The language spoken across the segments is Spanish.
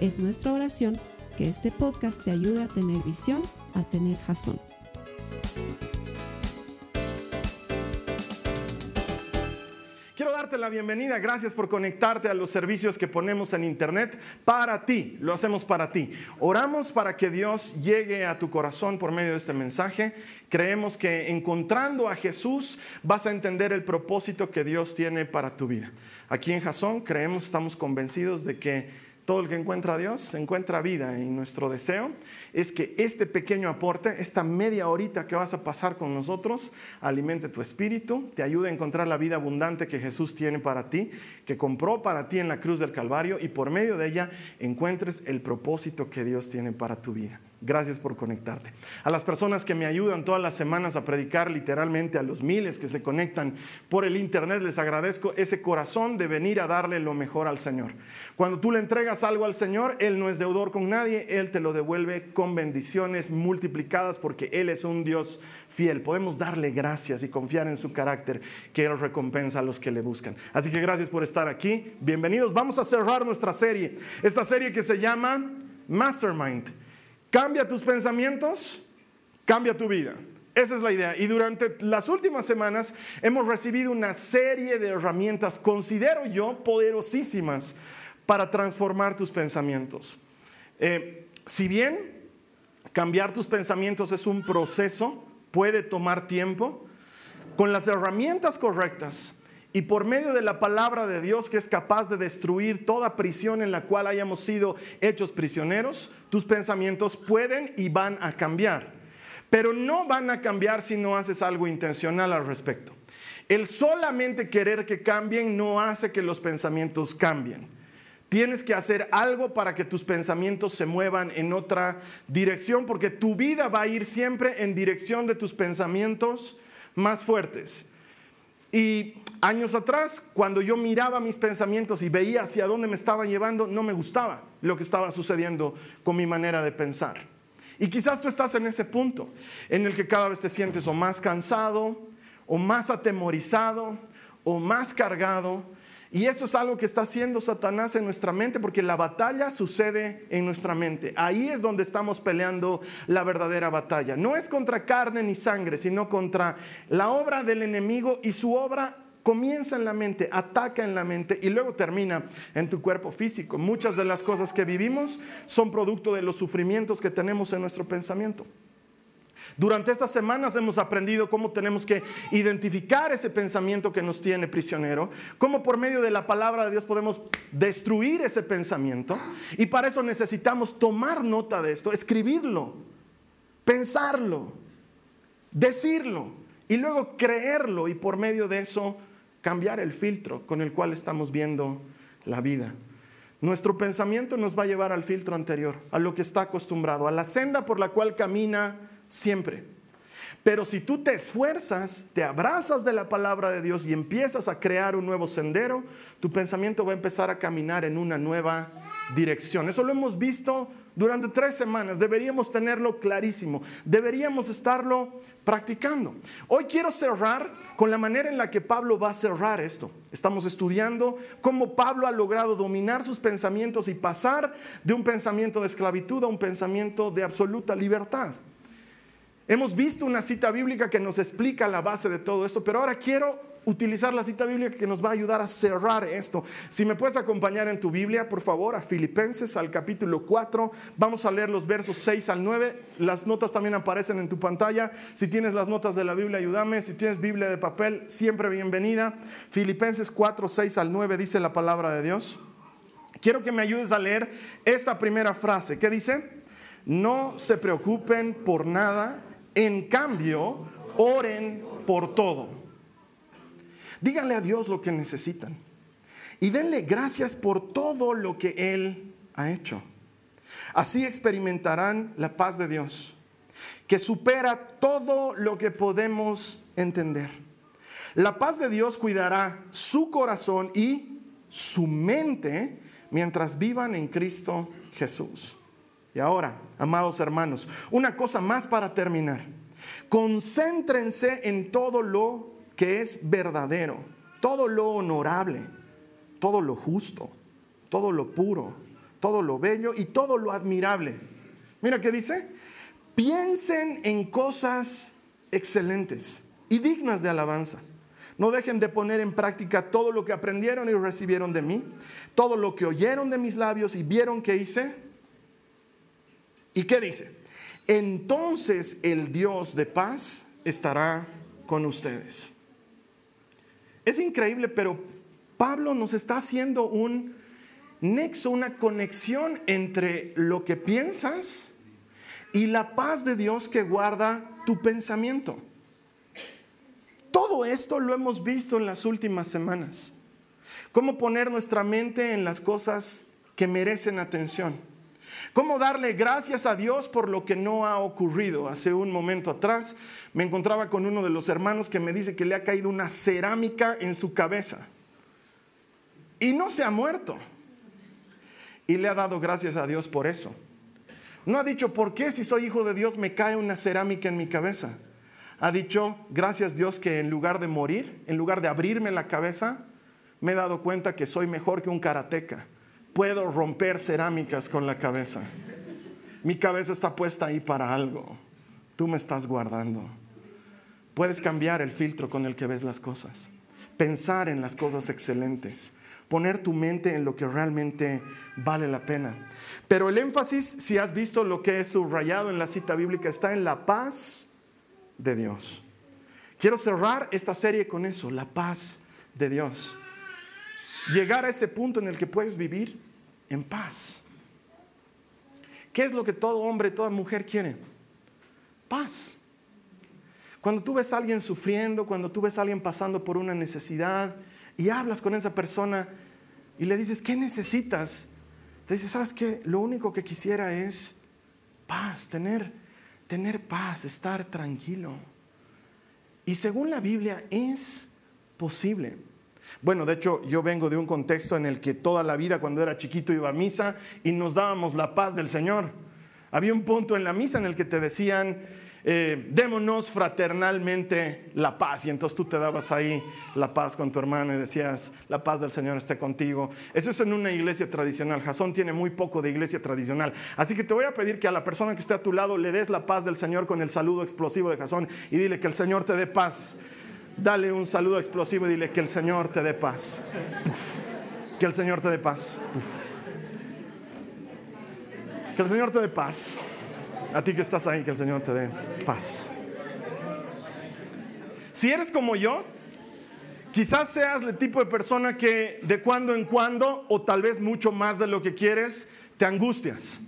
Es nuestra oración que este podcast te ayude a tener visión, a tener jazón. Quiero darte la bienvenida, gracias por conectarte a los servicios que ponemos en internet para ti, lo hacemos para ti. Oramos para que Dios llegue a tu corazón por medio de este mensaje. Creemos que encontrando a Jesús vas a entender el propósito que Dios tiene para tu vida. Aquí en Jasón creemos, estamos convencidos de que todo el que encuentra a Dios encuentra vida y nuestro deseo es que este pequeño aporte, esta media horita que vas a pasar con nosotros, alimente tu espíritu, te ayude a encontrar la vida abundante que Jesús tiene para ti, que compró para ti en la cruz del Calvario y por medio de ella encuentres el propósito que Dios tiene para tu vida. Gracias por conectarte. A las personas que me ayudan todas las semanas a predicar literalmente, a los miles que se conectan por el Internet, les agradezco ese corazón de venir a darle lo mejor al Señor. Cuando tú le entregas algo al Señor, Él no es deudor con nadie, Él te lo devuelve con bendiciones multiplicadas porque Él es un Dios fiel. Podemos darle gracias y confiar en su carácter, que Él recompensa a los que le buscan. Así que gracias por estar aquí. Bienvenidos. Vamos a cerrar nuestra serie, esta serie que se llama Mastermind. Cambia tus pensamientos, cambia tu vida. Esa es la idea. Y durante las últimas semanas hemos recibido una serie de herramientas, considero yo, poderosísimas para transformar tus pensamientos. Eh, si bien cambiar tus pensamientos es un proceso, puede tomar tiempo, con las herramientas correctas y por medio de la palabra de Dios que es capaz de destruir toda prisión en la cual hayamos sido hechos prisioneros, tus pensamientos pueden y van a cambiar. Pero no van a cambiar si no haces algo intencional al respecto. El solamente querer que cambien no hace que los pensamientos cambien. Tienes que hacer algo para que tus pensamientos se muevan en otra dirección, porque tu vida va a ir siempre en dirección de tus pensamientos más fuertes. Y años atrás, cuando yo miraba mis pensamientos y veía hacia dónde me estaban llevando, no me gustaba lo que estaba sucediendo con mi manera de pensar. Y quizás tú estás en ese punto en el que cada vez te sientes o más cansado, o más atemorizado, o más cargado, y esto es algo que está haciendo Satanás en nuestra mente porque la batalla sucede en nuestra mente. Ahí es donde estamos peleando la verdadera batalla. No es contra carne ni sangre, sino contra la obra del enemigo y su obra comienza en la mente, ataca en la mente y luego termina en tu cuerpo físico. Muchas de las cosas que vivimos son producto de los sufrimientos que tenemos en nuestro pensamiento. Durante estas semanas hemos aprendido cómo tenemos que identificar ese pensamiento que nos tiene prisionero, cómo por medio de la palabra de Dios podemos destruir ese pensamiento y para eso necesitamos tomar nota de esto, escribirlo, pensarlo, decirlo y luego creerlo y por medio de eso cambiar el filtro con el cual estamos viendo la vida. Nuestro pensamiento nos va a llevar al filtro anterior, a lo que está acostumbrado, a la senda por la cual camina siempre. Pero si tú te esfuerzas, te abrazas de la palabra de Dios y empiezas a crear un nuevo sendero, tu pensamiento va a empezar a caminar en una nueva dirección. Eso lo hemos visto durante tres semanas. Deberíamos tenerlo clarísimo. Deberíamos estarlo practicando. Hoy quiero cerrar con la manera en la que Pablo va a cerrar esto. Estamos estudiando cómo Pablo ha logrado dominar sus pensamientos y pasar de un pensamiento de esclavitud a un pensamiento de absoluta libertad. Hemos visto una cita bíblica que nos explica la base de todo esto, pero ahora quiero utilizar la cita bíblica que nos va a ayudar a cerrar esto. Si me puedes acompañar en tu Biblia, por favor, a Filipenses, al capítulo 4. Vamos a leer los versos 6 al 9. Las notas también aparecen en tu pantalla. Si tienes las notas de la Biblia, ayúdame. Si tienes Biblia de papel, siempre bienvenida. Filipenses 4, 6 al 9 dice la palabra de Dios. Quiero que me ayudes a leer esta primera frase. ¿Qué dice? No se preocupen por nada en cambio, oren por todo. Díganle a Dios lo que necesitan. Y denle gracias por todo lo que Él ha hecho. Así experimentarán la paz de Dios, que supera todo lo que podemos entender. La paz de Dios cuidará su corazón y su mente mientras vivan en Cristo Jesús. Y ahora, amados hermanos, una cosa más para terminar. Concéntrense en todo lo que es verdadero, todo lo honorable, todo lo justo, todo lo puro, todo lo bello y todo lo admirable. Mira qué dice. Piensen en cosas excelentes y dignas de alabanza. No dejen de poner en práctica todo lo que aprendieron y recibieron de mí, todo lo que oyeron de mis labios y vieron que hice. ¿Y qué dice? Entonces el Dios de paz estará con ustedes. Es increíble, pero Pablo nos está haciendo un nexo, una conexión entre lo que piensas y la paz de Dios que guarda tu pensamiento. Todo esto lo hemos visto en las últimas semanas. Cómo poner nuestra mente en las cosas que merecen atención. Cómo darle gracias a Dios por lo que no ha ocurrido. Hace un momento atrás me encontraba con uno de los hermanos que me dice que le ha caído una cerámica en su cabeza. Y no se ha muerto. Y le ha dado gracias a Dios por eso. No ha dicho, ¿por qué si soy hijo de Dios me cae una cerámica en mi cabeza? Ha dicho, gracias Dios que en lugar de morir, en lugar de abrirme la cabeza, me he dado cuenta que soy mejor que un karateca. Puedo romper cerámicas con la cabeza. Mi cabeza está puesta ahí para algo. Tú me estás guardando. Puedes cambiar el filtro con el que ves las cosas. Pensar en las cosas excelentes poner tu mente en lo que realmente vale la pena. Pero el énfasis, si has visto lo que es subrayado en la cita bíblica, está en la paz de Dios. Quiero cerrar esta serie con eso, la paz de Dios. Llegar a ese punto en el que puedes vivir en paz. ¿Qué es lo que todo hombre, toda mujer quiere? Paz. Cuando tú ves a alguien sufriendo, cuando tú ves a alguien pasando por una necesidad, y hablas con esa persona y le dices, ¿qué necesitas? Te dice, ¿sabes qué? Lo único que quisiera es paz, tener, tener paz, estar tranquilo. Y según la Biblia es posible. Bueno, de hecho, yo vengo de un contexto en el que toda la vida cuando era chiquito iba a misa y nos dábamos la paz del Señor. Había un punto en la misa en el que te decían, eh, démonos fraternalmente la paz. Y entonces tú te dabas ahí la paz con tu hermano y decías, la paz del Señor esté contigo. Eso es en una iglesia tradicional. Jasón tiene muy poco de iglesia tradicional. Así que te voy a pedir que a la persona que esté a tu lado le des la paz del Señor con el saludo explosivo de Jasón y dile que el Señor te dé paz. Dale un saludo explosivo y dile que el Señor te dé paz. Que el Señor te dé paz. Que el Señor te dé paz. A ti que estás ahí, que el Señor te dé paz. Si eres como yo, quizás seas el tipo de persona que de cuando en cuando, o tal vez mucho más de lo que quieres, te angustias.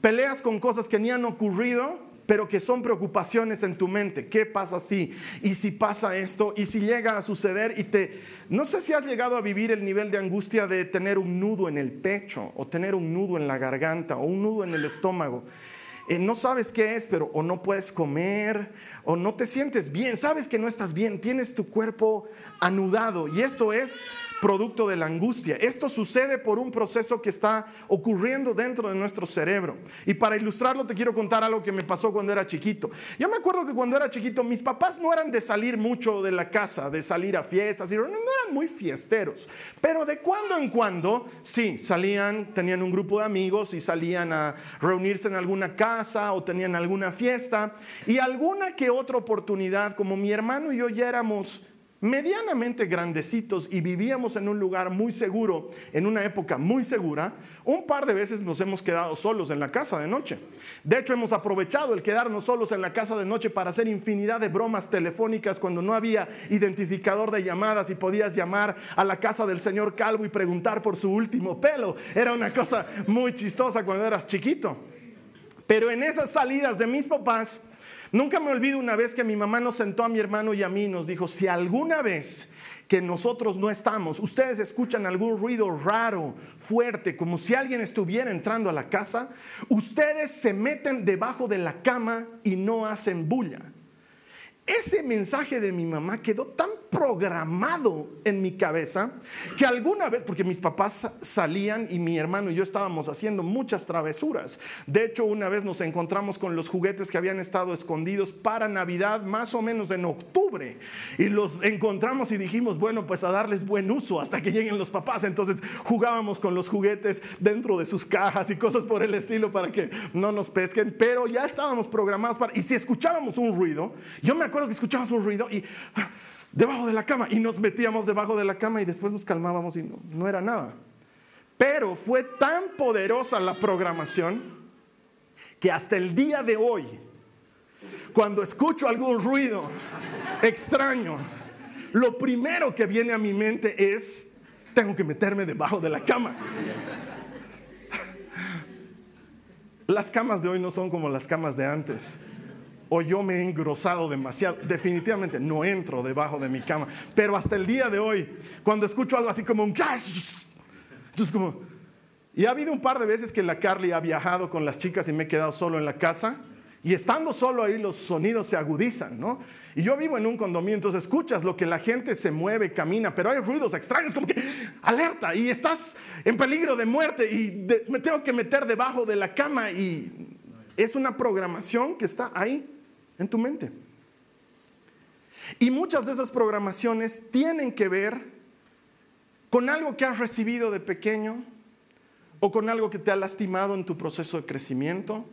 Peleas con cosas que ni han ocurrido, pero que son preocupaciones en tu mente. ¿Qué pasa si? ¿Y si pasa esto? ¿Y si llega a suceder? Y te no sé si has llegado a vivir el nivel de angustia de tener un nudo en el pecho o tener un nudo en la garganta o un nudo en el estómago eh, no sabes qué es, pero o no puedes comer, o no te sientes bien, sabes que no estás bien, tienes tu cuerpo anudado y esto es producto de la angustia. Esto sucede por un proceso que está ocurriendo dentro de nuestro cerebro. Y para ilustrarlo te quiero contar algo que me pasó cuando era chiquito. Yo me acuerdo que cuando era chiquito mis papás no eran de salir mucho de la casa, de salir a fiestas, no eran muy fiesteros, pero de cuando en cuando sí, salían, tenían un grupo de amigos y salían a reunirse en alguna casa o tenían alguna fiesta y alguna que otra oportunidad, como mi hermano y yo ya éramos medianamente grandecitos y vivíamos en un lugar muy seguro, en una época muy segura, un par de veces nos hemos quedado solos en la casa de noche. De hecho, hemos aprovechado el quedarnos solos en la casa de noche para hacer infinidad de bromas telefónicas cuando no había identificador de llamadas y podías llamar a la casa del señor Calvo y preguntar por su último pelo. Era una cosa muy chistosa cuando eras chiquito. Pero en esas salidas de mis papás, Nunca me olvido una vez que mi mamá nos sentó a mi hermano y a mí y nos dijo, si alguna vez que nosotros no estamos, ustedes escuchan algún ruido raro, fuerte, como si alguien estuviera entrando a la casa, ustedes se meten debajo de la cama y no hacen bulla. Ese mensaje de mi mamá quedó tan programado en mi cabeza que alguna vez, porque mis papás salían y mi hermano y yo estábamos haciendo muchas travesuras. De hecho, una vez nos encontramos con los juguetes que habían estado escondidos para Navidad, más o menos en octubre. Y los encontramos y dijimos, bueno, pues a darles buen uso hasta que lleguen los papás. Entonces jugábamos con los juguetes dentro de sus cajas y cosas por el estilo para que no nos pesquen. Pero ya estábamos programados para... Y si escuchábamos un ruido, yo me acuerdo que escuchábamos un ruido y ah, debajo de la cama y nos metíamos debajo de la cama y después nos calmábamos y no, no era nada. Pero fue tan poderosa la programación que hasta el día de hoy, cuando escucho algún ruido extraño, lo primero que viene a mi mente es, tengo que meterme debajo de la cama. Las camas de hoy no son como las camas de antes o yo me he engrosado demasiado. Definitivamente no entro debajo de mi cama. Pero hasta el día de hoy, cuando escucho algo así como un entonces como, y ha habido un par de veces que la Carly ha viajado con las chicas y me he quedado solo en la casa. Y estando solo ahí los sonidos se agudizan, ¿no? Y yo vivo en un condominio, entonces escuchas lo que la gente se mueve, camina, pero hay ruidos extraños como que alerta y estás en peligro de muerte y me tengo que meter debajo de la cama y es una programación que está ahí en tu mente. Y muchas de esas programaciones tienen que ver con algo que has recibido de pequeño o con algo que te ha lastimado en tu proceso de crecimiento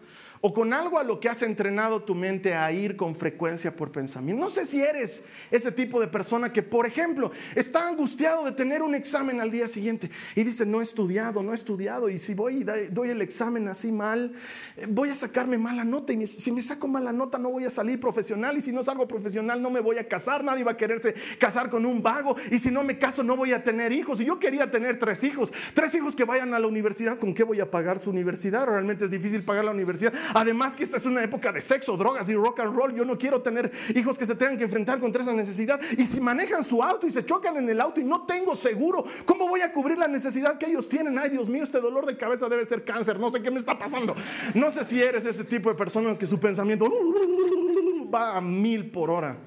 o con algo a lo que has entrenado tu mente a ir con frecuencia por pensamiento. No sé si eres ese tipo de persona que, por ejemplo, está angustiado de tener un examen al día siguiente y dice, no he estudiado, no he estudiado, y si voy y doy el examen así mal, eh, voy a sacarme mala nota, y si me saco mala nota no voy a salir profesional, y si no salgo profesional no me voy a casar, nadie va a quererse casar con un vago, y si no me caso no voy a tener hijos, y yo quería tener tres hijos, tres hijos que vayan a la universidad, ¿con qué voy a pagar su universidad? Realmente es difícil pagar la universidad. Además que esta es una época de sexo, drogas y rock and roll. Yo no quiero tener hijos que se tengan que enfrentar contra esa necesidad. Y si manejan su auto y se chocan en el auto y no tengo seguro, ¿cómo voy a cubrir la necesidad que ellos tienen? Ay, Dios mío, este dolor de cabeza debe ser cáncer. No sé qué me está pasando. No sé si eres ese tipo de persona que su pensamiento va a mil por hora.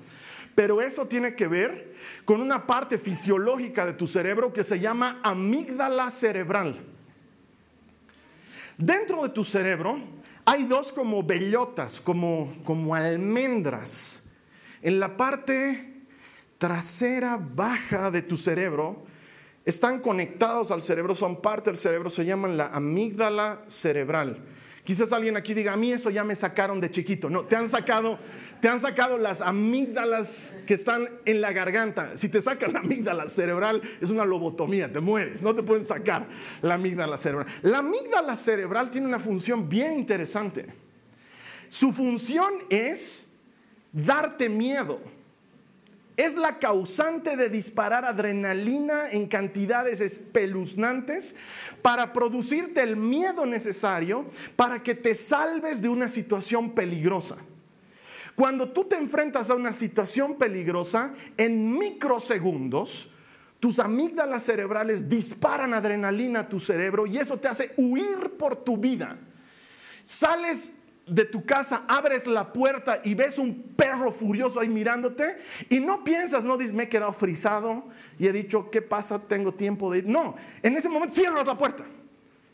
Pero eso tiene que ver con una parte fisiológica de tu cerebro que se llama amígdala cerebral. Dentro de tu cerebro hay dos como bellotas, como, como almendras. En la parte trasera baja de tu cerebro están conectados al cerebro, son parte del cerebro, se llaman la amígdala cerebral. Quizás alguien aquí diga, a mí eso ya me sacaron de chiquito. No, te han sacado, te han sacado las amígdalas que están en la garganta. Si te sacan la amígdala cerebral, es una lobotomía, te mueres. No te pueden sacar la amígdala cerebral. La amígdala cerebral tiene una función bien interesante. Su función es darte miedo es la causante de disparar adrenalina en cantidades espeluznantes para producirte el miedo necesario para que te salves de una situación peligrosa. Cuando tú te enfrentas a una situación peligrosa, en microsegundos, tus amígdalas cerebrales disparan adrenalina a tu cerebro y eso te hace huir por tu vida. Sales de tu casa, abres la puerta y ves un perro furioso ahí mirándote y no piensas, no dices, me he quedado frisado y he dicho, ¿qué pasa? Tengo tiempo de ir. No, en ese momento cierras la puerta.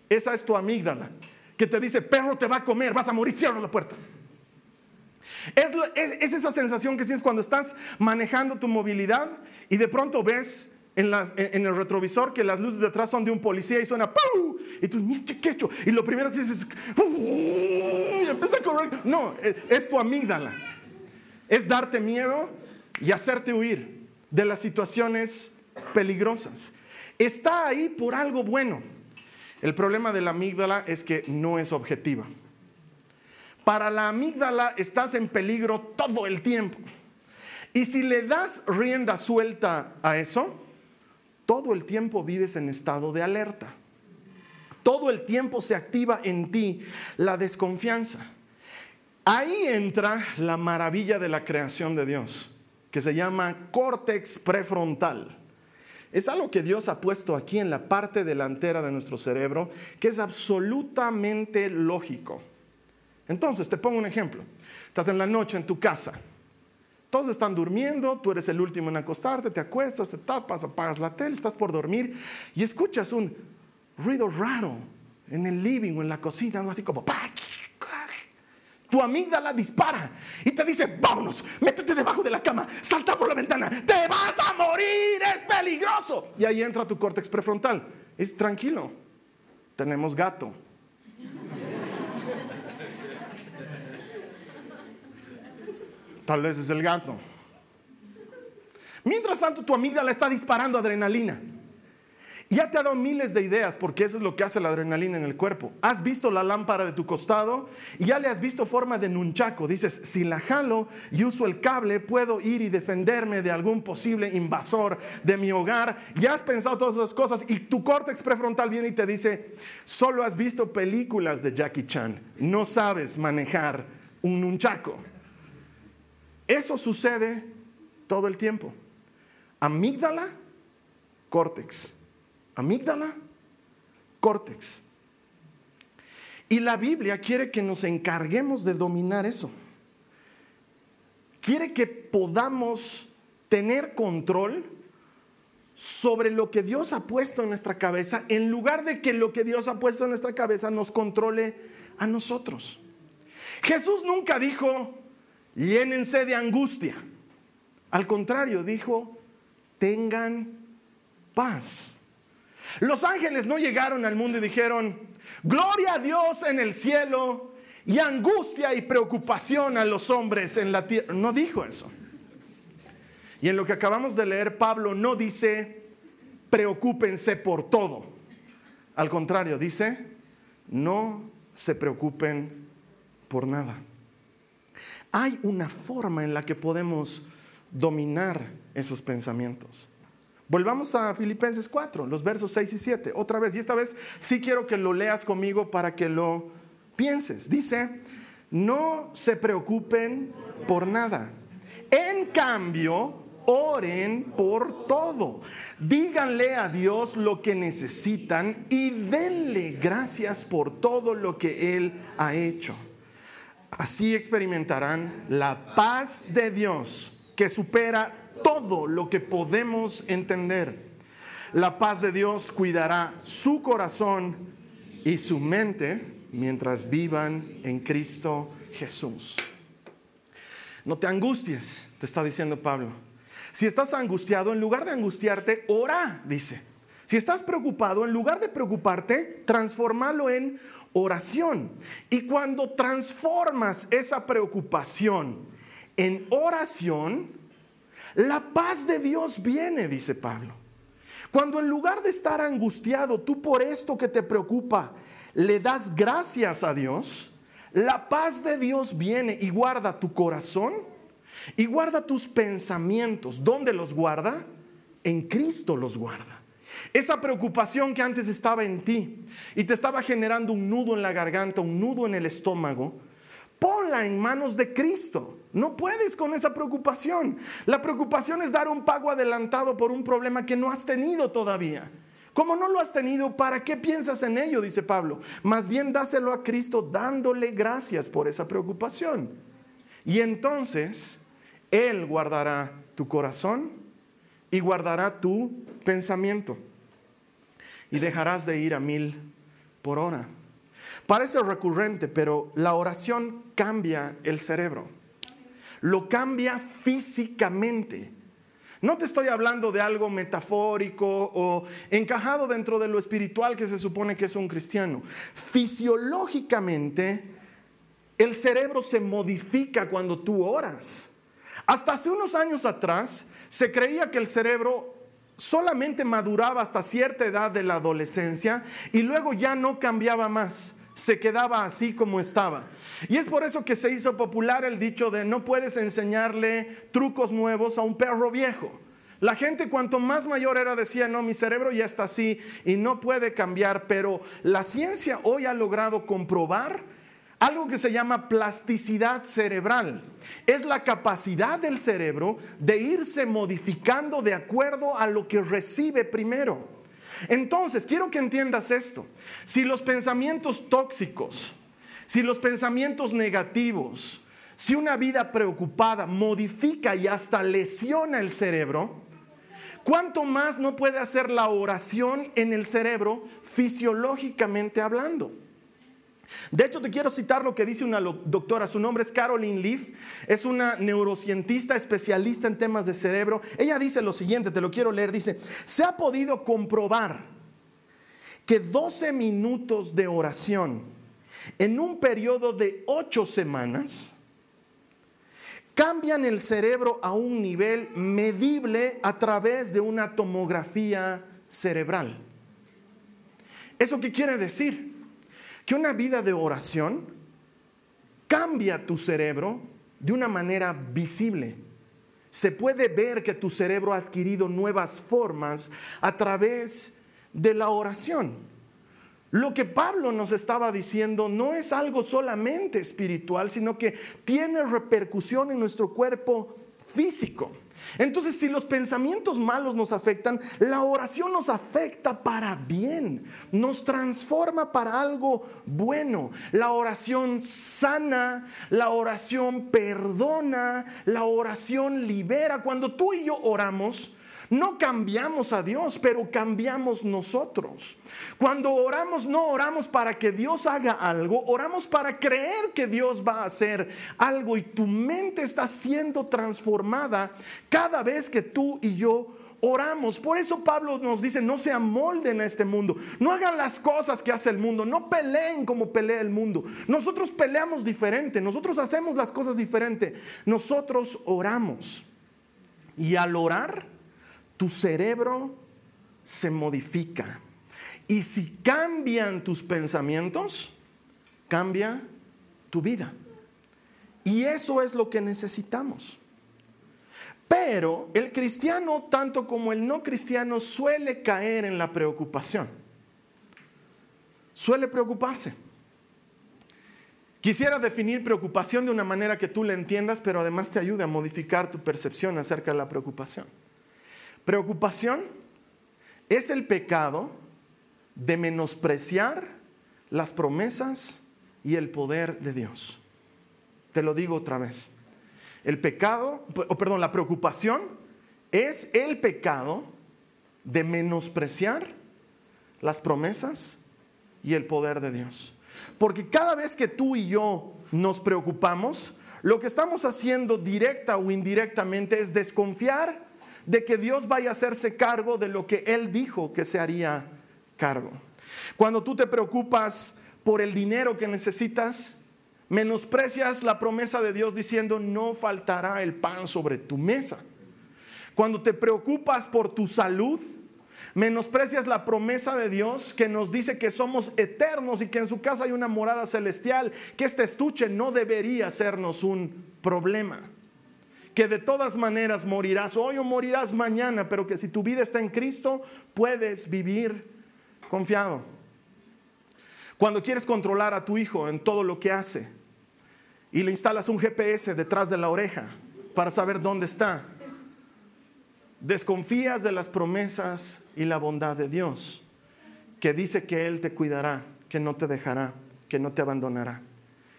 Esa es tu amígdala que te dice, perro te va a comer, vas a morir, cierra la puerta. Es, es esa sensación que sientes cuando estás manejando tu movilidad y de pronto ves en, el retrovisor que las luces de atrás son de un policía y suena ¡Pum! Y tú, ¿qué, qué hecho? Y lo primero que dices es empieza a correr. No, es tu amígdala. Es darte miedo y hacerte huir de las situaciones peligrosas. Está ahí por algo bueno. El problema de la amígdala es que no es objetiva. Para la amígdala estás en peligro todo el tiempo. Y si le das rienda suelta a eso, todo el tiempo vives en estado de alerta. Todo el tiempo se activa en ti la desconfianza. Ahí entra la maravilla de la creación de Dios, que se llama córtex prefrontal. Es algo que Dios ha puesto aquí en la parte delantera de nuestro cerebro, que es absolutamente lógico. Entonces, te pongo un ejemplo. Estás en la noche en tu casa. Todos están durmiendo, tú eres el último en acostarte, te acuestas, te tapas, apagas la tele, estás por dormir y escuchas un ruido raro en el living o en la cocina, algo así como tu amígdala dispara y te dice, vámonos, métete debajo de la cama, salta por la ventana, te vas a morir, es peligroso. Y ahí entra tu córtex prefrontal. Es tranquilo, tenemos gato. Tal vez es el gato. Mientras tanto, tu amígdala está disparando adrenalina. Ya te ha dado miles de ideas porque eso es lo que hace la adrenalina en el cuerpo. Has visto la lámpara de tu costado y ya le has visto forma de nunchaco. Dices, si la jalo y uso el cable, puedo ir y defenderme de algún posible invasor de mi hogar. Ya has pensado todas esas cosas y tu córtex prefrontal viene y te dice, solo has visto películas de Jackie Chan, no sabes manejar un nunchaco. Eso sucede todo el tiempo. Amígdala, córtex amígdala, córtex. Y la Biblia quiere que nos encarguemos de dominar eso. Quiere que podamos tener control sobre lo que Dios ha puesto en nuestra cabeza, en lugar de que lo que Dios ha puesto en nuestra cabeza nos controle a nosotros. Jesús nunca dijo, llénense de angustia. Al contrario, dijo, tengan paz. Los ángeles no llegaron al mundo y dijeron, gloria a Dios en el cielo y angustia y preocupación a los hombres en la tierra. No dijo eso. Y en lo que acabamos de leer, Pablo no dice, preocúpense por todo. Al contrario, dice, no se preocupen por nada. Hay una forma en la que podemos dominar esos pensamientos. Volvamos a Filipenses 4, los versos 6 y 7, otra vez, y esta vez sí quiero que lo leas conmigo para que lo pienses. Dice, no se preocupen por nada. En cambio, oren por todo. Díganle a Dios lo que necesitan y denle gracias por todo lo que Él ha hecho. Así experimentarán la paz de Dios que supera todo lo que podemos entender. La paz de Dios cuidará su corazón y su mente mientras vivan en Cristo Jesús. No te angusties, te está diciendo Pablo. Si estás angustiado, en lugar de angustiarte, ora, dice. Si estás preocupado, en lugar de preocuparte, transformalo en oración. Y cuando transformas esa preocupación en oración, la paz de Dios viene, dice Pablo. Cuando en lugar de estar angustiado tú por esto que te preocupa, le das gracias a Dios, la paz de Dios viene y guarda tu corazón y guarda tus pensamientos. ¿Dónde los guarda? En Cristo los guarda. Esa preocupación que antes estaba en ti y te estaba generando un nudo en la garganta, un nudo en el estómago, ponla en manos de Cristo. No puedes con esa preocupación. La preocupación es dar un pago adelantado por un problema que no has tenido todavía. Como no lo has tenido, ¿para qué piensas en ello? Dice Pablo. Más bien dáselo a Cristo dándole gracias por esa preocupación. Y entonces Él guardará tu corazón y guardará tu pensamiento. Y dejarás de ir a mil por hora. Parece recurrente, pero la oración cambia el cerebro. Lo cambia físicamente. No te estoy hablando de algo metafórico o encajado dentro de lo espiritual que se supone que es un cristiano. Fisiológicamente, el cerebro se modifica cuando tú oras. Hasta hace unos años atrás, se creía que el cerebro solamente maduraba hasta cierta edad de la adolescencia y luego ya no cambiaba más se quedaba así como estaba. Y es por eso que se hizo popular el dicho de no puedes enseñarle trucos nuevos a un perro viejo. La gente cuanto más mayor era decía, no, mi cerebro ya está así y no puede cambiar, pero la ciencia hoy ha logrado comprobar algo que se llama plasticidad cerebral. Es la capacidad del cerebro de irse modificando de acuerdo a lo que recibe primero. Entonces, quiero que entiendas esto. Si los pensamientos tóxicos, si los pensamientos negativos, si una vida preocupada modifica y hasta lesiona el cerebro, ¿cuánto más no puede hacer la oración en el cerebro fisiológicamente hablando? De hecho, te quiero citar lo que dice una doctora, su nombre es Caroline Leaf, es una neurocientista especialista en temas de cerebro. Ella dice lo siguiente, te lo quiero leer, dice, se ha podido comprobar que 12 minutos de oración en un periodo de 8 semanas cambian el cerebro a un nivel medible a través de una tomografía cerebral. ¿Eso qué quiere decir? Que una vida de oración cambia tu cerebro de una manera visible. Se puede ver que tu cerebro ha adquirido nuevas formas a través de la oración. Lo que Pablo nos estaba diciendo no es algo solamente espiritual, sino que tiene repercusión en nuestro cuerpo físico. Entonces, si los pensamientos malos nos afectan, la oración nos afecta para bien, nos transforma para algo bueno. La oración sana, la oración perdona, la oración libera. Cuando tú y yo oramos, no cambiamos a Dios, pero cambiamos nosotros. Cuando oramos, no oramos para que Dios haga algo, oramos para creer que Dios va a hacer algo y tu mente está siendo transformada cada vez que tú y yo oramos. Por eso Pablo nos dice, no se amolden a este mundo, no hagan las cosas que hace el mundo, no peleen como pelea el mundo. Nosotros peleamos diferente, nosotros hacemos las cosas diferente, nosotros oramos. Y al orar, tu cerebro se modifica. Y si cambian tus pensamientos, cambia tu vida. Y eso es lo que necesitamos. Pero el cristiano, tanto como el no cristiano, suele caer en la preocupación. Suele preocuparse. Quisiera definir preocupación de una manera que tú la entiendas, pero además te ayude a modificar tu percepción acerca de la preocupación. Preocupación es el pecado de menospreciar las promesas y el poder de Dios. Te lo digo otra vez. El pecado, o perdón, la preocupación es el pecado de menospreciar las promesas y el poder de Dios. Porque cada vez que tú y yo nos preocupamos, lo que estamos haciendo directa o indirectamente es desconfiar de que Dios vaya a hacerse cargo de lo que Él dijo que se haría cargo. Cuando tú te preocupas por el dinero que necesitas, menosprecias la promesa de Dios diciendo no faltará el pan sobre tu mesa. Cuando te preocupas por tu salud, menosprecias la promesa de Dios que nos dice que somos eternos y que en su casa hay una morada celestial, que este estuche no debería sernos un problema que de todas maneras morirás hoy o morirás mañana, pero que si tu vida está en Cristo, puedes vivir confiado. Cuando quieres controlar a tu hijo en todo lo que hace y le instalas un GPS detrás de la oreja para saber dónde está, desconfías de las promesas y la bondad de Dios, que dice que Él te cuidará, que no te dejará, que no te abandonará,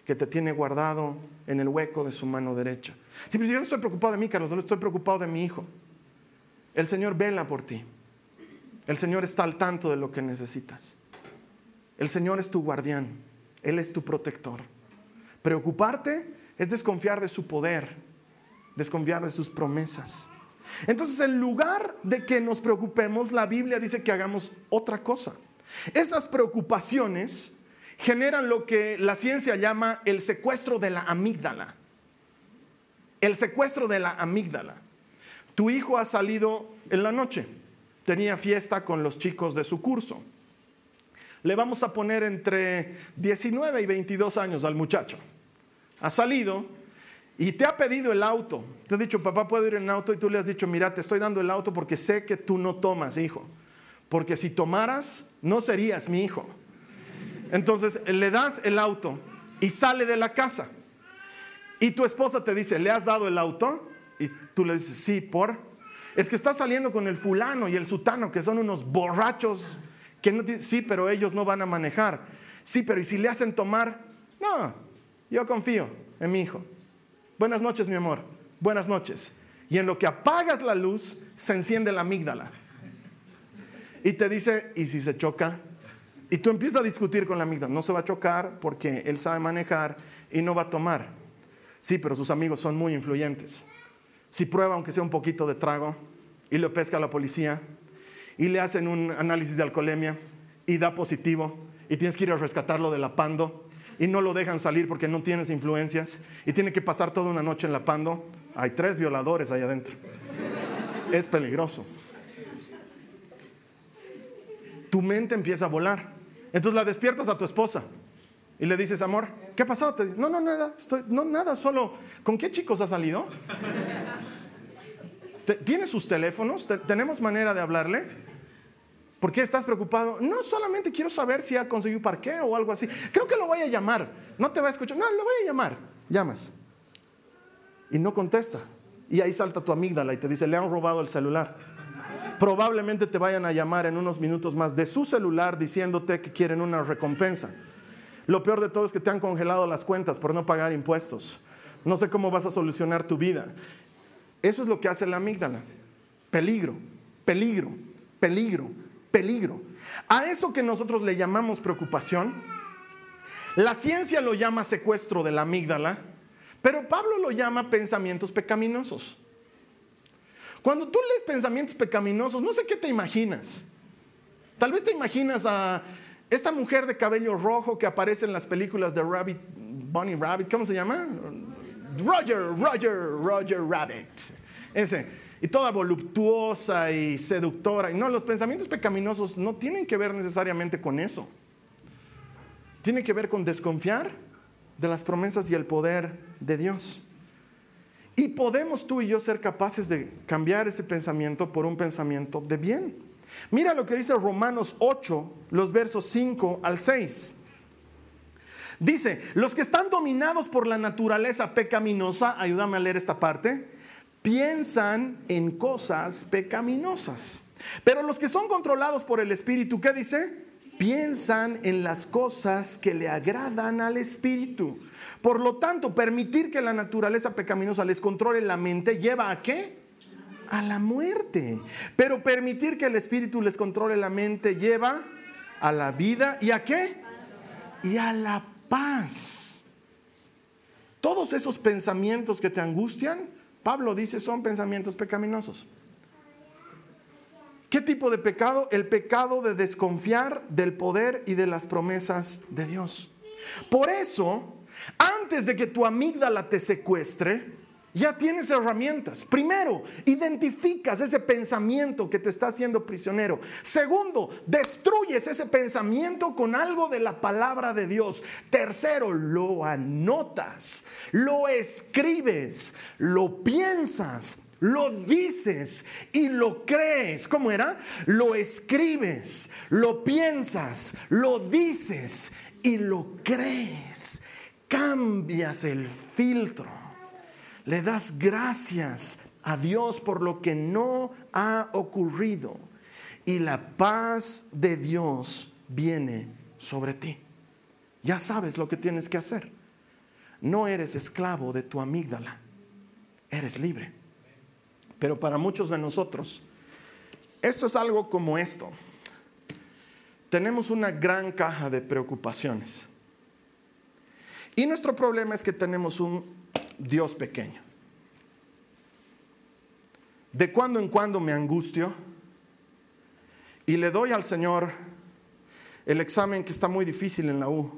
que te tiene guardado en el hueco de su mano derecha. Si yo no estoy preocupado de mí, Carlos, no estoy preocupado de mi hijo. El Señor vela por ti. El Señor está al tanto de lo que necesitas. El Señor es tu guardián. Él es tu protector. Preocuparte es desconfiar de su poder, desconfiar de sus promesas. Entonces, en lugar de que nos preocupemos, la Biblia dice que hagamos otra cosa. Esas preocupaciones generan lo que la ciencia llama el secuestro de la amígdala. El secuestro de la amígdala. Tu hijo ha salido en la noche, tenía fiesta con los chicos de su curso. Le vamos a poner entre 19 y 22 años al muchacho. Ha salido y te ha pedido el auto. Te ha dicho, papá, puedo ir en auto. Y tú le has dicho, mira, te estoy dando el auto porque sé que tú no tomas, hijo. Porque si tomaras, no serías mi hijo. Entonces le das el auto y sale de la casa. Y tu esposa te dice, ¿le has dado el auto? Y tú le dices, sí, por. Es que está saliendo con el fulano y el sutano, que son unos borrachos que no sí, pero ellos no van a manejar. Sí, pero ¿y si le hacen tomar? No, yo confío en mi hijo. Buenas noches, mi amor. Buenas noches. Y en lo que apagas la luz, se enciende la amígdala. Y te dice, ¿y si se choca? Y tú empiezas a discutir con la amígdala. No se va a chocar porque él sabe manejar y no va a tomar. Sí, pero sus amigos son muy influyentes. Si prueba, aunque sea un poquito de trago, y lo pesca a la policía, y le hacen un análisis de alcoholemia, y da positivo, y tienes que ir a rescatarlo de la pando, y no lo dejan salir porque no tienes influencias y tiene que pasar toda una noche en la pando. Hay tres violadores ahí adentro. Es peligroso. Tu mente empieza a volar. Entonces la despiertas a tu esposa y le dices, amor, ¿qué ha pasado? Te dice, no, no, nada, estoy, no, nada, solo, ¿con qué chicos ha salido? ¿Tiene sus teléfonos? ¿Tenemos manera de hablarle? ¿Por qué estás preocupado? No, solamente quiero saber si ha conseguido parqueo o algo así. Creo que lo voy a llamar. No te va a escuchar. No, lo voy a llamar. Llamas. Y no contesta. Y ahí salta tu amígdala y te dice, le han robado el celular. Probablemente te vayan a llamar en unos minutos más de su celular diciéndote que quieren una recompensa. Lo peor de todo es que te han congelado las cuentas por no pagar impuestos. No sé cómo vas a solucionar tu vida. Eso es lo que hace la amígdala. Peligro, peligro, peligro, peligro. A eso que nosotros le llamamos preocupación, la ciencia lo llama secuestro de la amígdala, pero Pablo lo llama pensamientos pecaminosos. Cuando tú lees pensamientos pecaminosos, no sé qué te imaginas. Tal vez te imaginas a esta mujer de cabello rojo que aparece en las películas de Rabbit, Bunny Rabbit, ¿cómo se llama? Roger, Roger, Roger Rabbit. Ese y toda voluptuosa y seductora. Y no, los pensamientos pecaminosos no tienen que ver necesariamente con eso. Tienen que ver con desconfiar de las promesas y el poder de Dios. Y podemos tú y yo ser capaces de cambiar ese pensamiento por un pensamiento de bien. Mira lo que dice Romanos 8, los versos 5 al 6. Dice, los que están dominados por la naturaleza pecaminosa, ayúdame a leer esta parte, piensan en cosas pecaminosas. Pero los que son controlados por el Espíritu, ¿qué dice? Piensan en las cosas que le agradan al Espíritu. Por lo tanto, permitir que la naturaleza pecaminosa les controle la mente lleva a qué? A la muerte. Pero permitir que el Espíritu les controle la mente lleva a la vida y a qué? Y a la paz. Todos esos pensamientos que te angustian, Pablo dice son pensamientos pecaminosos. ¿Qué tipo de pecado? El pecado de desconfiar del poder y de las promesas de Dios. Por eso, antes de que tu amígdala te secuestre, ya tienes herramientas. Primero, identificas ese pensamiento que te está haciendo prisionero. Segundo, destruyes ese pensamiento con algo de la palabra de Dios. Tercero, lo anotas, lo escribes, lo piensas. Lo dices y lo crees. ¿Cómo era? Lo escribes, lo piensas, lo dices y lo crees. Cambias el filtro le das gracias a Dios por lo que no ha ocurrido y la paz de Dios viene sobre ti. Ya sabes lo que tienes que hacer. No eres esclavo de tu amígdala, eres libre. Pero para muchos de nosotros, esto es algo como esto. Tenemos una gran caja de preocupaciones. Y nuestro problema es que tenemos un Dios pequeño. De cuando en cuando me angustio y le doy al Señor el examen que está muy difícil en la U.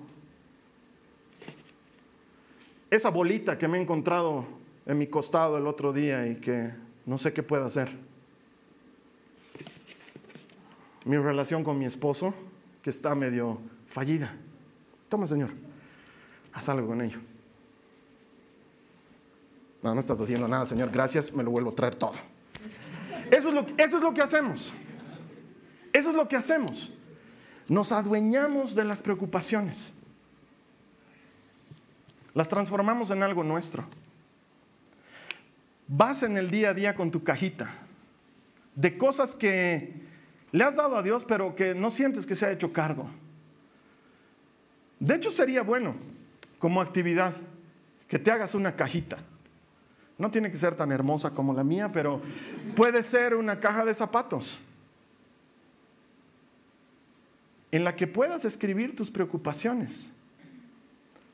Esa bolita que me he encontrado en mi costado el otro día y que no sé qué puedo hacer. Mi relación con mi esposo, que está medio fallida. Toma, Señor, haz algo con ello. No, no estás haciendo nada, Señor. Gracias, me lo vuelvo a traer todo. Eso es lo, eso es lo que hacemos. Eso es lo que hacemos. Nos adueñamos de las preocupaciones. las transformamos en algo nuestro. Vas en el día a día con tu cajita de cosas que le has dado a Dios, pero que no sientes que se ha hecho cargo. De hecho, sería bueno como actividad que te hagas una cajita. No tiene que ser tan hermosa como la mía, pero puede ser una caja de zapatos en la que puedas escribir tus preocupaciones,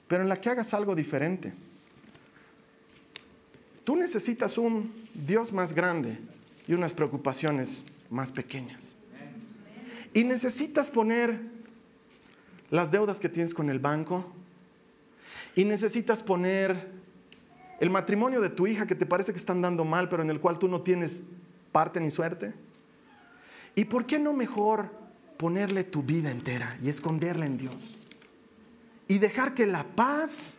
pero en la que hagas algo diferente. Tú necesitas un Dios más grande y unas preocupaciones más pequeñas. Y necesitas poner las deudas que tienes con el banco. Y necesitas poner el matrimonio de tu hija que te parece que están dando mal, pero en el cual tú no tienes parte ni suerte. ¿Y por qué no mejor ponerle tu vida entera y esconderla en Dios. Y dejar que la paz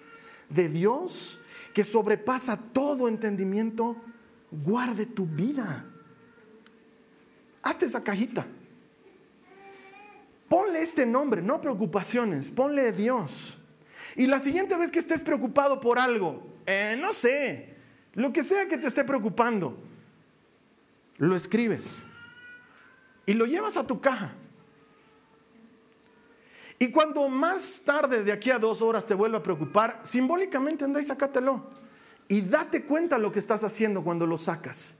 de Dios, que sobrepasa todo entendimiento, guarde tu vida. Hazte esa cajita. Ponle este nombre, no preocupaciones, ponle Dios. Y la siguiente vez que estés preocupado por algo, eh, no sé, lo que sea que te esté preocupando, lo escribes y lo llevas a tu caja. Y cuando más tarde, de aquí a dos horas, te vuelva a preocupar, simbólicamente anda y sácatelo. Y date cuenta lo que estás haciendo cuando lo sacas.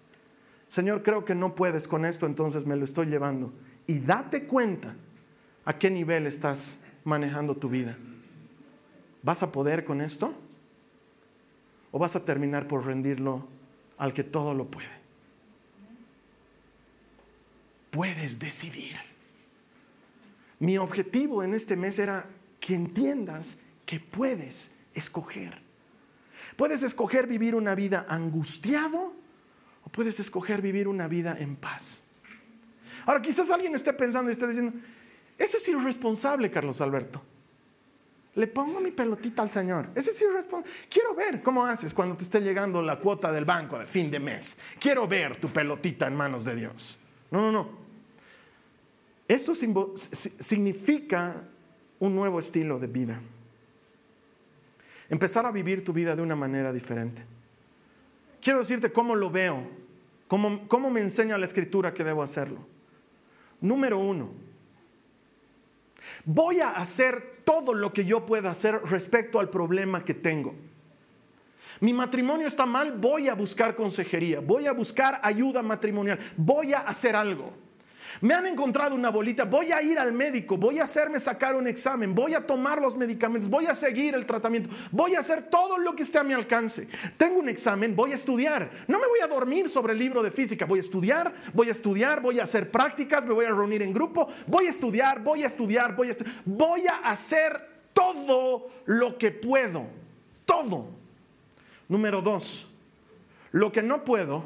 Señor, creo que no puedes con esto, entonces me lo estoy llevando. Y date cuenta a qué nivel estás manejando tu vida. ¿Vas a poder con esto? ¿O vas a terminar por rendirlo al que todo lo puede? Puedes decidir. Mi objetivo en este mes era que entiendas que puedes escoger. Puedes escoger vivir una vida angustiado o puedes escoger vivir una vida en paz. Ahora, quizás alguien esté pensando y esté diciendo, eso es irresponsable, Carlos Alberto. Le pongo mi pelotita al Señor. Ese es irresponsable. Quiero ver cómo haces cuando te esté llegando la cuota del banco de fin de mes. Quiero ver tu pelotita en manos de Dios. No, no, no. Esto significa un nuevo estilo de vida. Empezar a vivir tu vida de una manera diferente. Quiero decirte cómo lo veo, cómo, cómo me enseña la escritura que debo hacerlo. Número uno, voy a hacer todo lo que yo pueda hacer respecto al problema que tengo. Mi matrimonio está mal, voy a buscar consejería, voy a buscar ayuda matrimonial, voy a hacer algo. Me han encontrado una bolita, voy a ir al médico, voy a hacerme sacar un examen, voy a tomar los medicamentos, voy a seguir el tratamiento, voy a hacer todo lo que esté a mi alcance. Tengo un examen, voy a estudiar. No me voy a dormir sobre el libro de física, voy a estudiar, voy a estudiar, voy a hacer prácticas, me voy a reunir en grupo, voy a estudiar, voy a estudiar, voy a estudiar. Voy a hacer todo lo que puedo, todo. Número dos, lo que no puedo,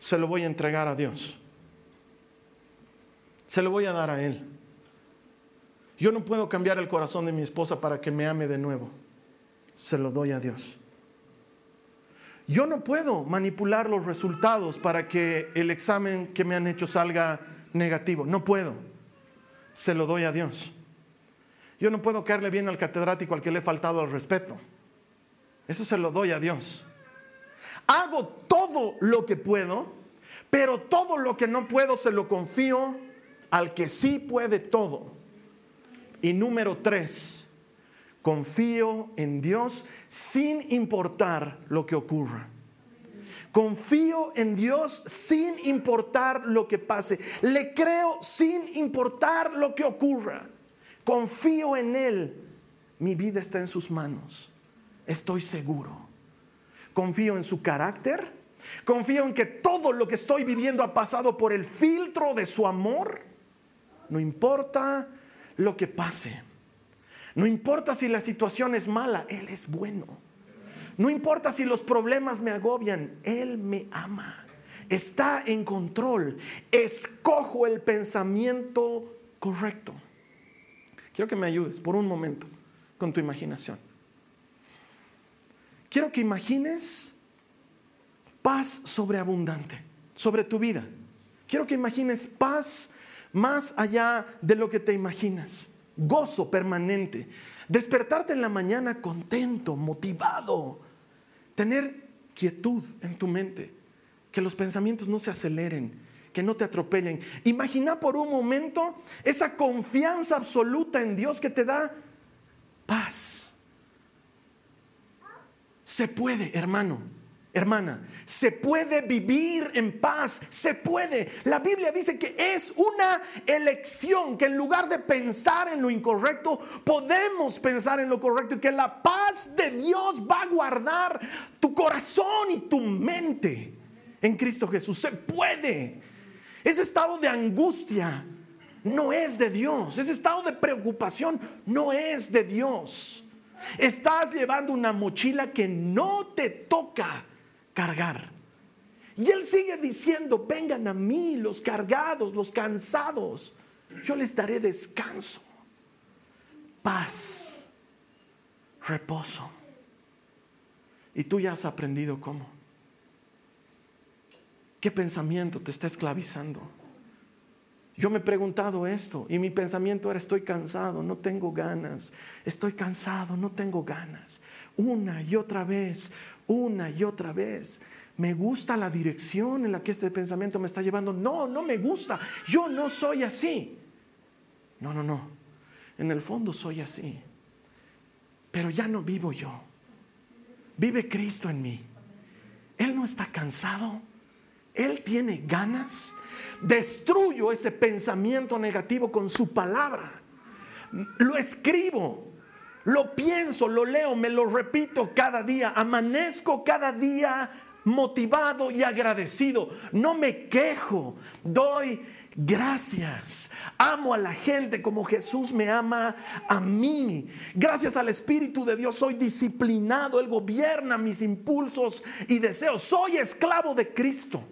se lo voy a entregar a Dios se lo voy a dar a Él. Yo no puedo cambiar el corazón de mi esposa para que me ame de nuevo. Se lo doy a Dios. Yo no puedo manipular los resultados para que el examen que me han hecho salga negativo. No puedo. Se lo doy a Dios. Yo no puedo caerle bien al catedrático al que le he faltado al respeto. Eso se lo doy a Dios. Hago todo lo que puedo, pero todo lo que no puedo se lo confío al que sí puede todo. Y número tres, confío en Dios sin importar lo que ocurra. Confío en Dios sin importar lo que pase. Le creo sin importar lo que ocurra. Confío en Él. Mi vida está en sus manos. Estoy seguro. Confío en su carácter. Confío en que todo lo que estoy viviendo ha pasado por el filtro de su amor no importa lo que pase. No importa si la situación es mala, Él es bueno. No importa si los problemas me agobian, Él me ama. Está en control. Escojo el pensamiento correcto. Quiero que me ayudes por un momento con tu imaginación. Quiero que imagines paz sobreabundante sobre tu vida. Quiero que imagines paz más allá de lo que te imaginas. Gozo permanente. Despertarte en la mañana contento, motivado. Tener quietud en tu mente. Que los pensamientos no se aceleren, que no te atropellen. Imagina por un momento esa confianza absoluta en Dios que te da paz. Se puede, hermano, hermana, se puede vivir en paz, se puede. La Biblia dice que es una elección, que en lugar de pensar en lo incorrecto, podemos pensar en lo correcto y que la paz de Dios va a guardar tu corazón y tu mente en Cristo Jesús. Se puede. Ese estado de angustia no es de Dios. Ese estado de preocupación no es de Dios. Estás llevando una mochila que no te toca cargar. Y Él sigue diciendo, vengan a mí los cargados, los cansados. Yo les daré descanso, paz, reposo. Y tú ya has aprendido cómo. ¿Qué pensamiento te está esclavizando? Yo me he preguntado esto y mi pensamiento era estoy cansado, no tengo ganas, estoy cansado, no tengo ganas. Una y otra vez, una y otra vez. Me gusta la dirección en la que este pensamiento me está llevando. No, no me gusta. Yo no soy así. No, no, no. En el fondo soy así. Pero ya no vivo yo. Vive Cristo en mí. Él no está cansado. Él tiene ganas. Destruyo ese pensamiento negativo con su palabra. Lo escribo, lo pienso, lo leo, me lo repito cada día. Amanezco cada día motivado y agradecido. No me quejo, doy gracias. Amo a la gente como Jesús me ama a mí. Gracias al Espíritu de Dios soy disciplinado. Él gobierna mis impulsos y deseos. Soy esclavo de Cristo.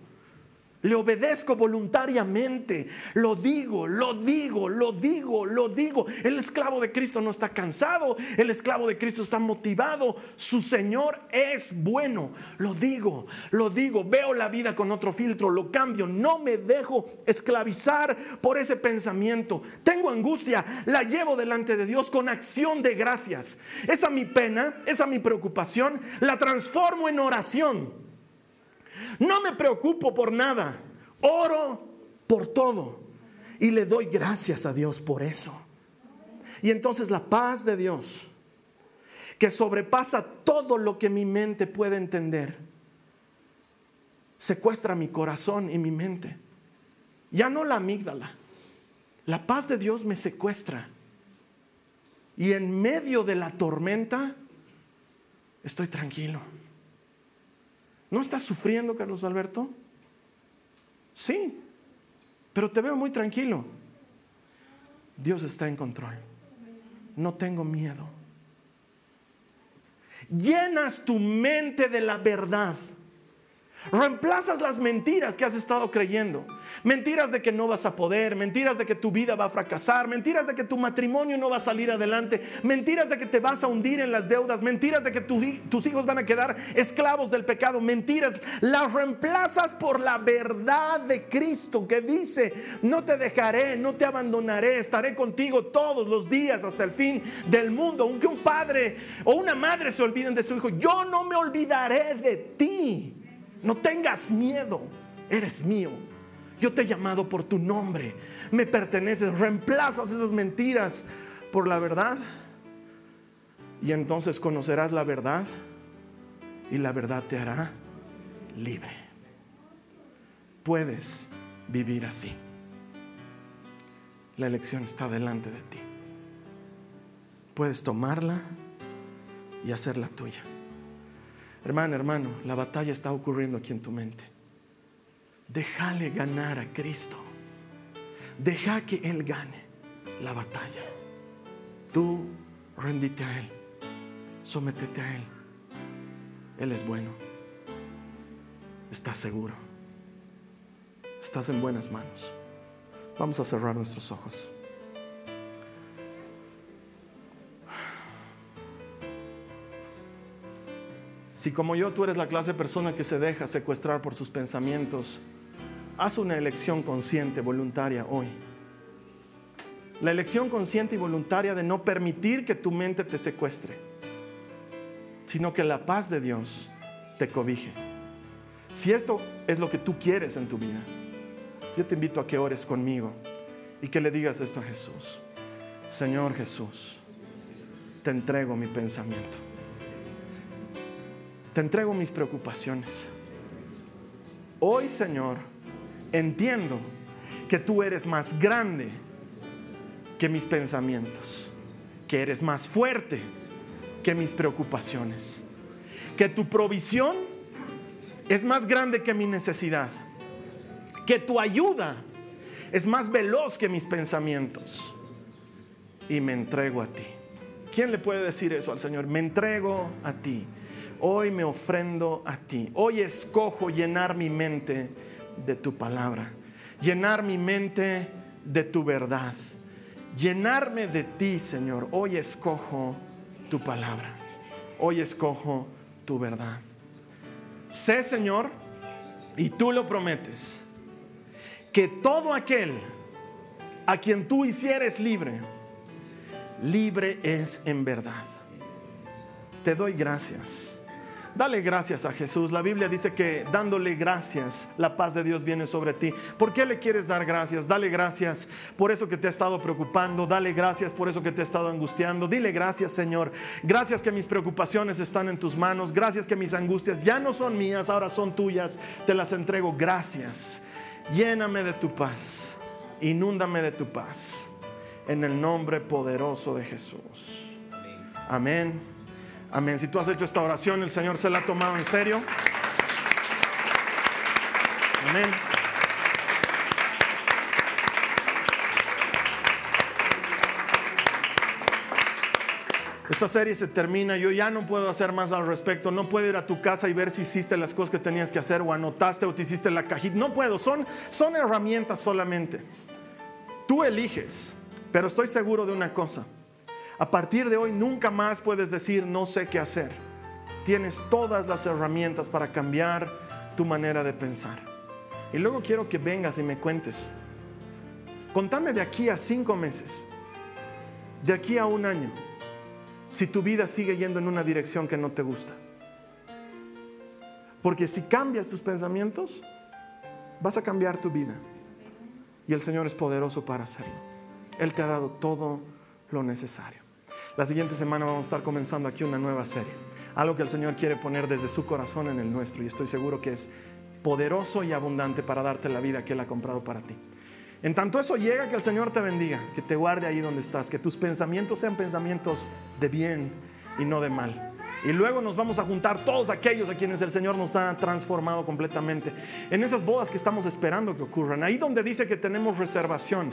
Le obedezco voluntariamente. Lo digo, lo digo, lo digo, lo digo. El esclavo de Cristo no está cansado. El esclavo de Cristo está motivado. Su Señor es bueno. Lo digo, lo digo. Veo la vida con otro filtro. Lo cambio. No me dejo esclavizar por ese pensamiento. Tengo angustia. La llevo delante de Dios con acción de gracias. Esa mi pena, esa mi preocupación, la transformo en oración. No me preocupo por nada, oro por todo y le doy gracias a Dios por eso. Y entonces la paz de Dios, que sobrepasa todo lo que mi mente puede entender, secuestra mi corazón y mi mente. Ya no la amígdala. La paz de Dios me secuestra. Y en medio de la tormenta estoy tranquilo. ¿No estás sufriendo, Carlos Alberto? Sí, pero te veo muy tranquilo. Dios está en control. No tengo miedo. Llenas tu mente de la verdad. Reemplazas las mentiras que has estado creyendo. Mentiras de que no vas a poder, mentiras de que tu vida va a fracasar, mentiras de que tu matrimonio no va a salir adelante, mentiras de que te vas a hundir en las deudas, mentiras de que tus hijos van a quedar esclavos del pecado, mentiras. Las reemplazas por la verdad de Cristo que dice, no te dejaré, no te abandonaré, estaré contigo todos los días hasta el fin del mundo. Aunque un padre o una madre se olviden de su hijo, yo no me olvidaré de ti. No tengas miedo, eres mío. Yo te he llamado por tu nombre, me perteneces, reemplazas esas mentiras por la verdad. Y entonces conocerás la verdad y la verdad te hará libre. Puedes vivir así. La elección está delante de ti. Puedes tomarla y hacerla tuya. Hermano, hermano, la batalla está ocurriendo aquí en tu mente. Déjale ganar a Cristo. Deja que Él gane la batalla. Tú rendite a Él. Sométete a Él. Él es bueno. Estás seguro. Estás en buenas manos. Vamos a cerrar nuestros ojos. Si como yo tú eres la clase de persona que se deja secuestrar por sus pensamientos, haz una elección consciente, voluntaria hoy. la elección consciente y voluntaria de no permitir que tu mente te secuestre, sino que la paz de Dios te cobije. Si esto es lo que tú quieres en tu vida, yo te invito a que ores conmigo y que le digas esto a Jesús. Señor Jesús, te entrego mi pensamiento. Te entrego mis preocupaciones. Hoy, Señor, entiendo que tú eres más grande que mis pensamientos, que eres más fuerte que mis preocupaciones, que tu provisión es más grande que mi necesidad, que tu ayuda es más veloz que mis pensamientos y me entrego a ti. ¿Quién le puede decir eso al Señor? Me entrego a ti. Hoy me ofrendo a ti. Hoy escojo llenar mi mente de tu palabra. Llenar mi mente de tu verdad. Llenarme de ti, Señor. Hoy escojo tu palabra. Hoy escojo tu verdad. Sé, Señor, y tú lo prometes, que todo aquel a quien tú hicieres libre, libre es en verdad. Te doy gracias. Dale gracias a Jesús. La Biblia dice que dándole gracias, la paz de Dios viene sobre ti. ¿Por qué le quieres dar gracias? Dale gracias por eso que te ha estado preocupando. Dale gracias por eso que te ha estado angustiando. Dile gracias, Señor. Gracias que mis preocupaciones están en tus manos. Gracias que mis angustias ya no son mías, ahora son tuyas. Te las entrego. Gracias. Lléname de tu paz. Inúndame de tu paz en el nombre poderoso de Jesús. Amén. Amén. Si tú has hecho esta oración, el Señor se la ha tomado en serio. Amén. Esta serie se termina, yo ya no puedo hacer más al respecto, no puedo ir a tu casa y ver si hiciste las cosas que tenías que hacer o anotaste o te hiciste la cajita, no puedo, son, son herramientas solamente. Tú eliges. Pero estoy seguro de una cosa. A partir de hoy nunca más puedes decir no sé qué hacer. Tienes todas las herramientas para cambiar tu manera de pensar. Y luego quiero que vengas y me cuentes. Contame de aquí a cinco meses, de aquí a un año, si tu vida sigue yendo en una dirección que no te gusta. Porque si cambias tus pensamientos, vas a cambiar tu vida. Y el Señor es poderoso para hacerlo. Él te ha dado todo lo necesario. La siguiente semana vamos a estar comenzando aquí una nueva serie. Algo que el Señor quiere poner desde su corazón en el nuestro y estoy seguro que es poderoso y abundante para darte la vida que Él ha comprado para ti. En tanto eso llega, que el Señor te bendiga, que te guarde ahí donde estás, que tus pensamientos sean pensamientos de bien y no de mal. Y luego nos vamos a juntar todos aquellos a quienes el Señor nos ha transformado completamente. En esas bodas que estamos esperando que ocurran. Ahí donde dice que tenemos reservación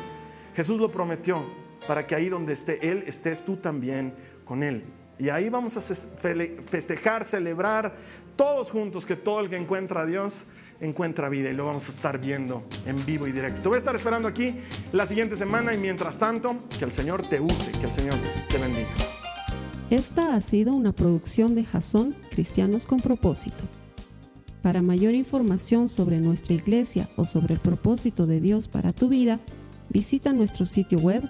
Jesús lo prometió para que ahí donde esté Él, estés tú también con Él. Y ahí vamos a festejar, celebrar todos juntos que todo el que encuentra a Dios encuentra vida y lo vamos a estar viendo en vivo y directo. Te voy a estar esperando aquí la siguiente semana y mientras tanto, que el Señor te use, que el Señor te bendiga. Esta ha sido una producción de Jason Cristianos con propósito. Para mayor información sobre nuestra iglesia o sobre el propósito de Dios para tu vida, visita nuestro sitio web